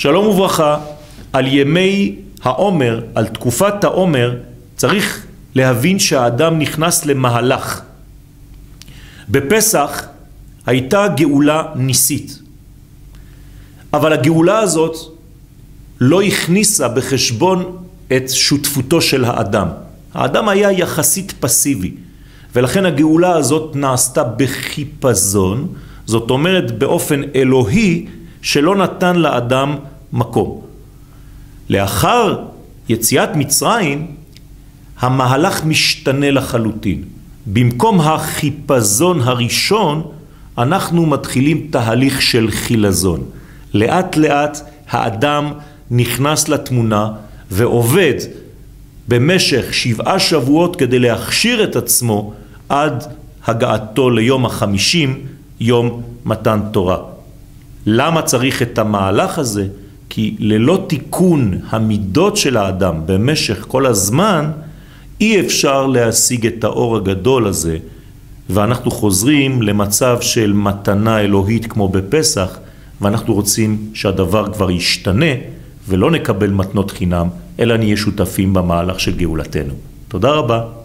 שלום וברכה, על ימי העומר, על תקופת העומר, צריך להבין שהאדם נכנס למהלך. בפסח הייתה גאולה ניסית, אבל הגאולה הזאת לא הכניסה בחשבון את שותפותו של האדם. האדם היה יחסית פסיבי, ולכן הגאולה הזאת נעשתה בחיפזון, זאת אומרת באופן אלוהי שלא נתן לאדם מקום. לאחר יציאת מצרים, המהלך משתנה לחלוטין. במקום החיפזון הראשון, אנחנו מתחילים תהליך של חילזון. לאט לאט האדם נכנס לתמונה ועובד במשך שבעה שבועות כדי להכשיר את עצמו עד הגעתו ליום החמישים, יום מתן תורה. למה צריך את המהלך הזה? כי ללא תיקון המידות של האדם במשך כל הזמן, אי אפשר להשיג את האור הגדול הזה, ואנחנו חוזרים למצב של מתנה אלוהית כמו בפסח, ואנחנו רוצים שהדבר כבר ישתנה, ולא נקבל מתנות חינם, אלא נהיה שותפים במהלך של גאולתנו. תודה רבה.